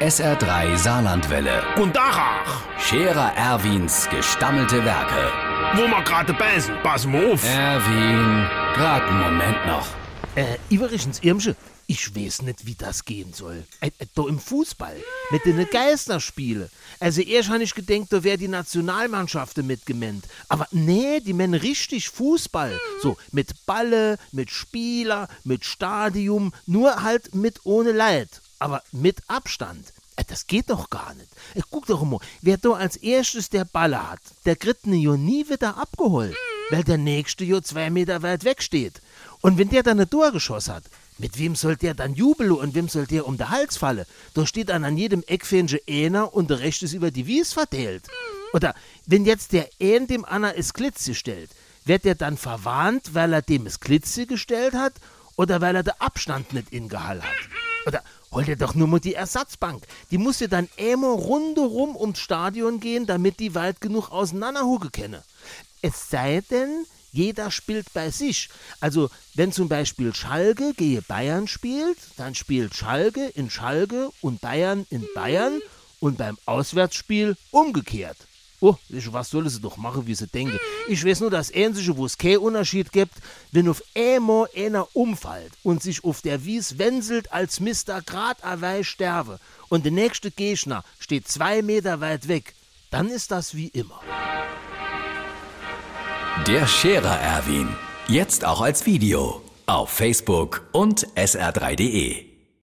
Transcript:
SR3 Saarlandwelle. Und Dachach, Scherer Erwins gestammelte Werke. wo wir gerade beißen, pass mal auf. Erwin, grad einen Moment noch. Äh, übrigens, Irmsche, ich weiß nicht, wie das gehen soll. Äh, äh, da im Fußball, mit den Geisterspiele. Also erst habe ich gedacht, da wäre die Nationalmannschaften mitgemeint. Aber nee, die meinen richtig Fußball. So, mit Balle, mit Spieler, mit Stadium, nur halt mit ohne Leid. Aber mit Abstand. Äh, Das geht doch gar nicht. Äh, Guck doch mal, wer da als erstes der Balle hat, der kriegt ne jo nie wieder abgeholt, weil der nächste jo zwei Meter weit weg steht. Und wenn der dann ein Tor geschossen hat, mit wem soll der dann jubeln und wem soll der um den Hals fallen? Da steht dann an jedem Eckfähnchen einer und der Rechte ist über die Wies verteilt. Oder wenn jetzt der ein dem Anna es Klitze stellt, wird der dann verwarnt, weil er dem es Klitze gestellt hat oder weil er den Abstand nicht in Gehall hat? Oder hol dir doch nur mal die Ersatzbank. Die muss ja dann immer rundherum ums Stadion gehen, damit die weit genug auseinanderhucke kenne. Es sei denn, jeder spielt bei sich. Also, wenn zum Beispiel Schalke gehe Bayern spielt, dann spielt Schalke in Schalke und Bayern in Bayern und beim Auswärtsspiel umgekehrt. Oh, ich, was soll sie doch machen, wie sie denken. Ich weiß nur, dass Ähnliche, wo es keinen Unterschied gibt, wenn auf einmal einer umfällt und sich auf der Wies wenselt, als Mister grad awei sterbe und der nächste Gegner steht zwei Meter weit weg, dann ist das wie immer. Der Scherer Erwin. Jetzt auch als Video. Auf Facebook und sr3.de.